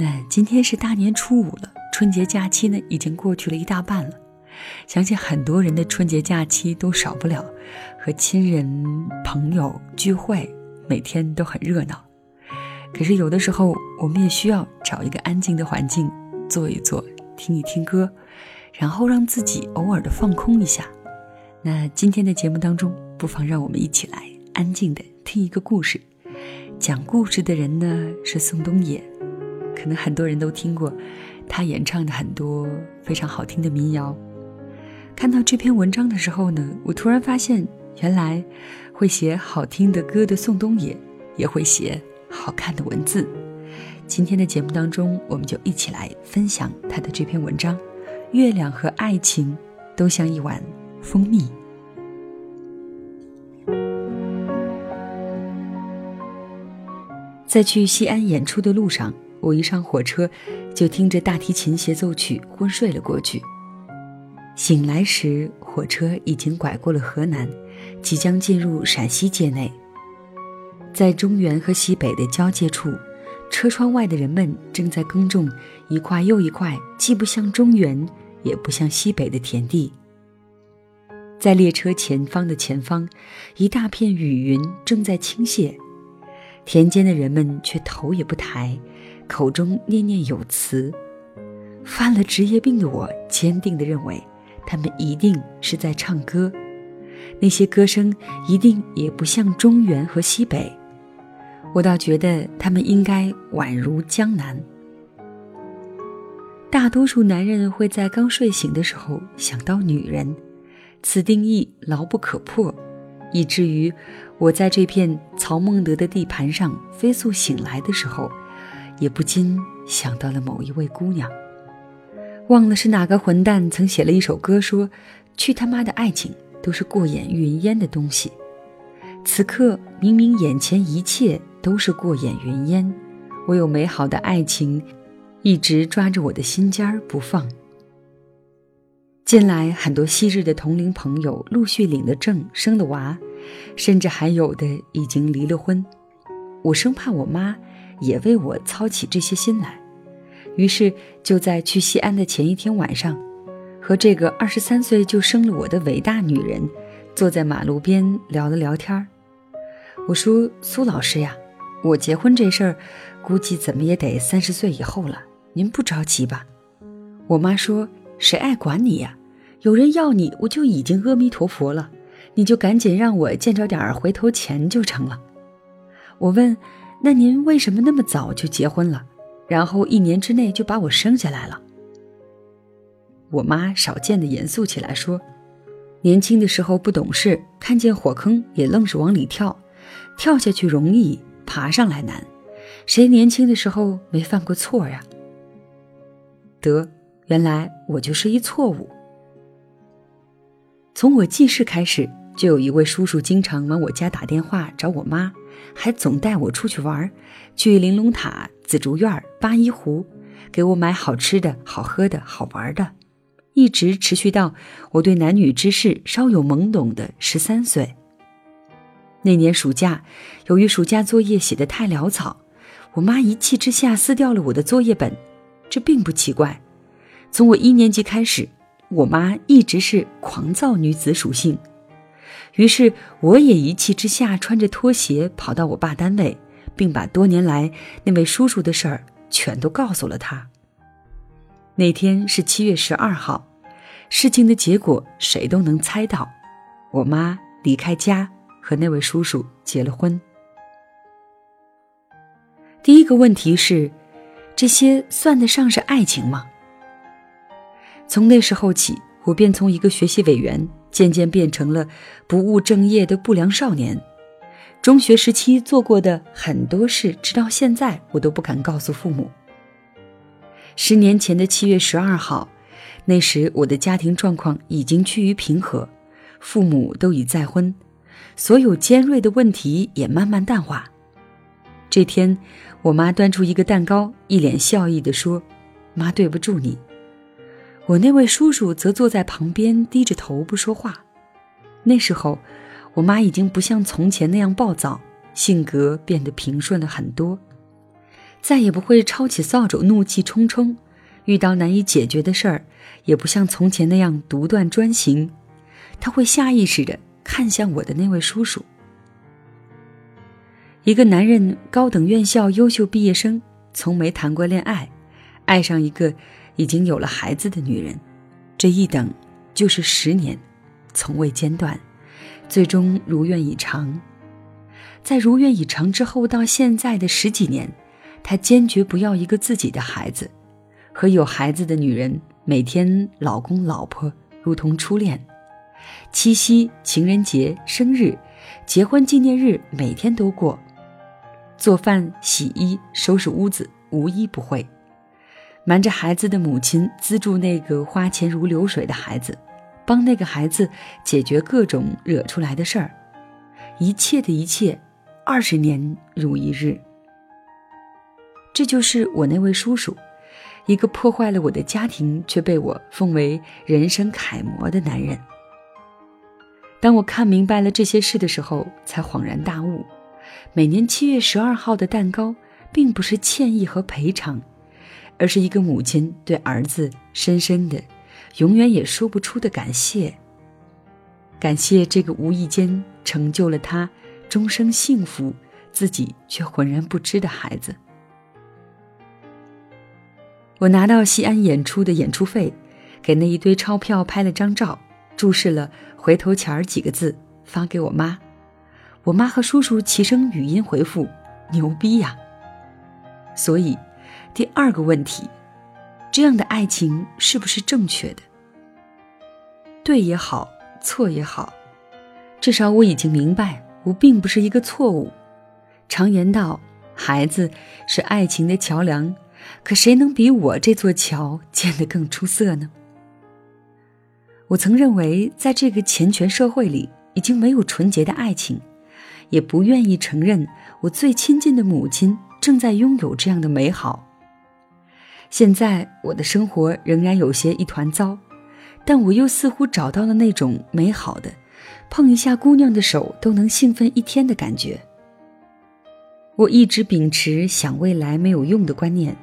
那今天是大年初五了，春节假期呢已经过去了一大半了，相信很多人的春节假期都少不了和亲人朋友聚会，每天都很热闹。可是有的时候，我们也需要找一个安静的环境，坐一坐，听一听歌，然后让自己偶尔的放空一下。那今天的节目当中，不妨让我们一起来安静的听一个故事。讲故事的人呢是宋冬野，可能很多人都听过他演唱的很多非常好听的民谣。看到这篇文章的时候呢，我突然发现，原来会写好听的歌的宋冬野也会写。好看的文字，今天的节目当中，我们就一起来分享他的这篇文章。月亮和爱情都像一碗蜂蜜。在去西安演出的路上，我一上火车就听着大提琴协奏曲昏睡了过去。醒来时，火车已经拐过了河南，即将进入陕西界内。在中原和西北的交界处，车窗外的人们正在耕种一块又一块既不像中原也不像西北的田地。在列车前方的前方，一大片雨云正在倾泻，田间的人们却头也不抬，口中念念有词。犯了职业病的我，坚定地认为，他们一定是在唱歌，那些歌声一定也不像中原和西北。我倒觉得他们应该宛如江南。大多数男人会在刚睡醒的时候想到女人，此定义牢不可破，以至于我在这片曹孟德的地盘上飞速醒来的时候，也不禁想到了某一位姑娘。忘了是哪个混蛋曾写了一首歌，说：“去他妈的爱情，都是过眼云烟的东西。”此刻明明眼前一切。都是过眼云烟，我有美好的爱情，一直抓着我的心尖儿不放。近来很多昔日的同龄朋友陆续领了证，生了娃，甚至还有的已经离了婚。我生怕我妈也为我操起这些心来，于是就在去西安的前一天晚上，和这个二十三岁就生了我的伟大女人，坐在马路边聊了聊天儿。我说：“苏老师呀。”我结婚这事儿，估计怎么也得三十岁以后了。您不着急吧？我妈说：“谁爱管你呀？有人要你，我就已经阿弥陀佛了。你就赶紧让我见着点儿回头钱就成了。”我问：“那您为什么那么早就结婚了？然后一年之内就把我生下来了？”我妈少见的严肃起来说：“年轻的时候不懂事，看见火坑也愣是往里跳，跳下去容易。”爬上来难，谁年轻的时候没犯过错呀？得，原来我就是一错误。从我记事开始，就有一位叔叔经常往我家打电话找我妈，还总带我出去玩，去玲珑塔、紫竹院、八一湖，给我买好吃的、好喝的、好玩的，一直持续到我对男女之事稍有懵懂的十三岁。那年暑假，由于暑假作业写得太潦草，我妈一气之下撕掉了我的作业本。这并不奇怪，从我一年级开始，我妈一直是狂躁女子属性。于是我也一气之下穿着拖鞋跑到我爸单位，并把多年来那位叔叔的事儿全都告诉了他。那天是七月十二号，事情的结果谁都能猜到，我妈离开家。和那位叔叔结了婚。第一个问题是，这些算得上是爱情吗？从那时候起，我便从一个学习委员渐渐变成了不务正业的不良少年。中学时期做过的很多事，直到现在我都不敢告诉父母。十年前的七月十二号，那时我的家庭状况已经趋于平和，父母都已再婚，所有尖锐的问题也慢慢淡化。这天，我妈端出一个蛋糕，一脸笑意地说：“妈对不住你。”我那位叔叔则坐在旁边，低着头不说话。那时候，我妈已经不像从前那样暴躁，性格变得平顺了很多，再也不会抄起扫帚怒气冲冲。遇到难以解决的事儿，也不像从前那样独断专行，他会下意识地看向我的那位叔叔。一个男人，高等院校优秀毕业生，从没谈过恋爱，爱上一个已经有了孩子的女人，这一等就是十年。从未间断，最终如愿以偿。在如愿以偿之后，到现在的十几年，他坚决不要一个自己的孩子，和有孩子的女人每天老公老婆如同初恋，七夕、情人节、生日、结婚纪念日每天都过，做饭、洗衣、收拾屋子无一不会，瞒着孩子的母亲资助那个花钱如流水的孩子。帮那个孩子解决各种惹出来的事儿，一切的一切，二十年如一日。这就是我那位叔叔，一个破坏了我的家庭却被我奉为人生楷模的男人。当我看明白了这些事的时候，才恍然大悟：每年七月十二号的蛋糕，并不是歉意和赔偿，而是一个母亲对儿子深深的。永远也说不出的感谢。感谢这个无意间成就了他终生幸福，自己却浑然不知的孩子。我拿到西安演出的演出费，给那一堆钞票拍了张照，注释了“回头钱儿”几个字，发给我妈。我妈和叔叔齐声语音回复：“牛逼呀！”所以，第二个问题。这样的爱情是不是正确的？对也好，错也好，至少我已经明白，我并不是一个错误。常言道，孩子是爱情的桥梁，可谁能比我这座桥建得更出色呢？我曾认为，在这个钱权社会里，已经没有纯洁的爱情，也不愿意承认我最亲近的母亲正在拥有这样的美好。现在我的生活仍然有些一团糟，但我又似乎找到了那种美好的，碰一下姑娘的手都能兴奋一天的感觉。我一直秉持想未来没有用的观念，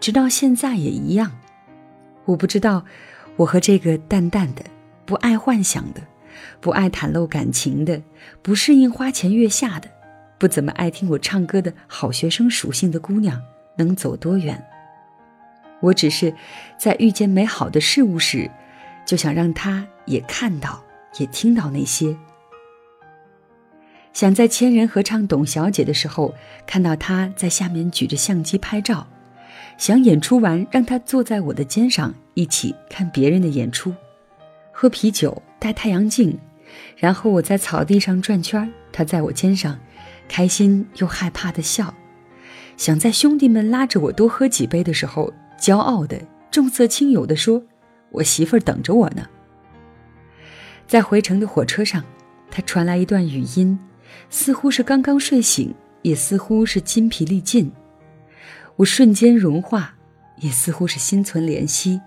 直到现在也一样。我不知道，我和这个淡淡的、不爱幻想的、不爱袒露感情的、不适应花前月下的、不怎么爱听我唱歌的好学生属性的姑娘能走多远。我只是在遇见美好的事物时，就想让他也看到，也听到那些。想在千人合唱《董小姐》的时候，看到他在下面举着相机拍照；想演出完，让他坐在我的肩上，一起看别人的演出，喝啤酒，戴太阳镜，然后我在草地上转圈，他在我肩上，开心又害怕的笑。想在兄弟们拉着我多喝几杯的时候。骄傲的、重色轻友的说：“我媳妇儿等着我呢。”在回程的火车上，他传来一段语音，似乎是刚刚睡醒，也似乎是筋疲力尽。我瞬间融化，也似乎是心存怜惜。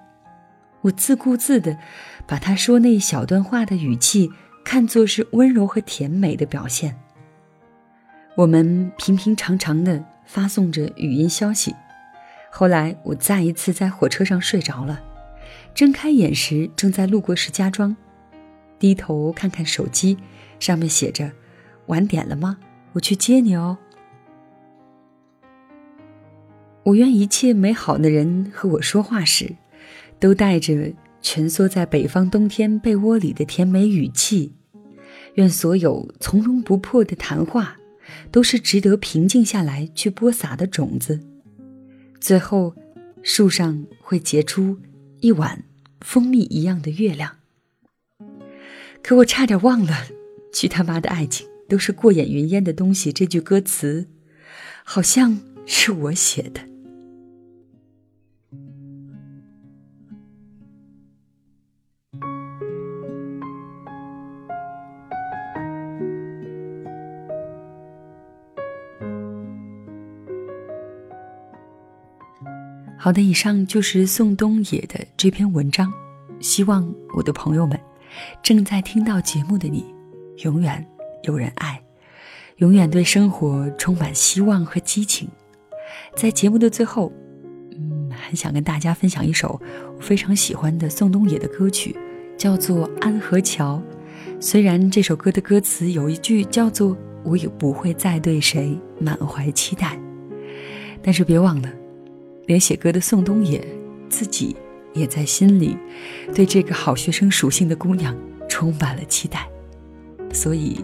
我自顾自的把他说那一小段话的语气看作是温柔和甜美的表现。我们平平常常的发送着语音消息。后来我再一次在火车上睡着了，睁开眼时正在路过石家庄，低头看看手机，上面写着：“晚点了吗？我去接你哦。”我愿一切美好的人和我说话时，都带着蜷缩在北方冬天被窝里的甜美语气。愿所有从容不迫的谈话，都是值得平静下来去播撒的种子。最后，树上会结出一碗蜂蜜一样的月亮。可我差点忘了，“去他妈的爱情都是过眼云烟的东西”这句歌词，好像是我写的。好的，以上就是宋冬野的这篇文章。希望我的朋友们，正在听到节目的你，永远有人爱，永远对生活充满希望和激情。在节目的最后，嗯，很想跟大家分享一首我非常喜欢的宋冬野的歌曲，叫做《安河桥》。虽然这首歌的歌词有一句叫做“我也不会再对谁满怀期待”，但是别忘了，连写歌的宋冬野自己也在心里对这个好学生属性的姑娘充满了期待。所以，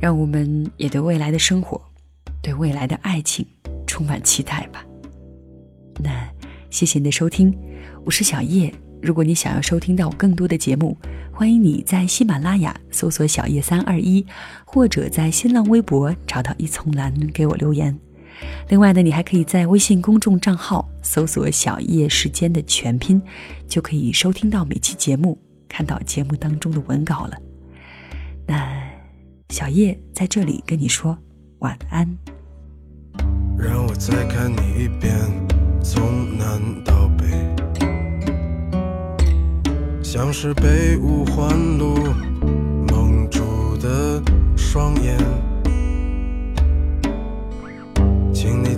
让我们也对未来的生活，对未来的爱情充满期待吧。那谢谢你的收听，我是小叶。如果你想要收听到更多的节目，欢迎你在喜马拉雅搜索“小叶三二一”，或者在新浪微博找到一丛蓝给我留言。另外呢，你还可以在微信公众账号搜索“小叶时间”的全拼，就可以收听到每期节目，看到节目当中的文稿了。那小叶在这里跟你说晚安。让我再看你一遍，从南到北。像是被五环路蒙住的双眼，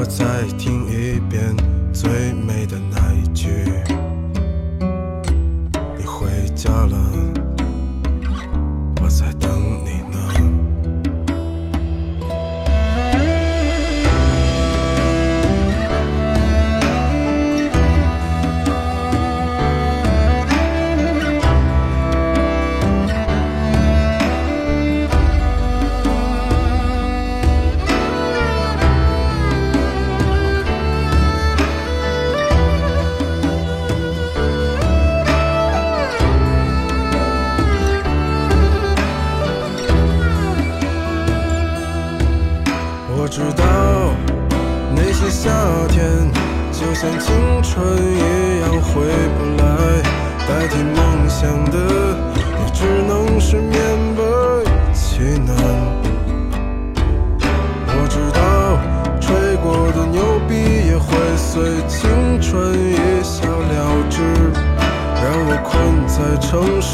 我再听一遍最美的那一句：你回家了。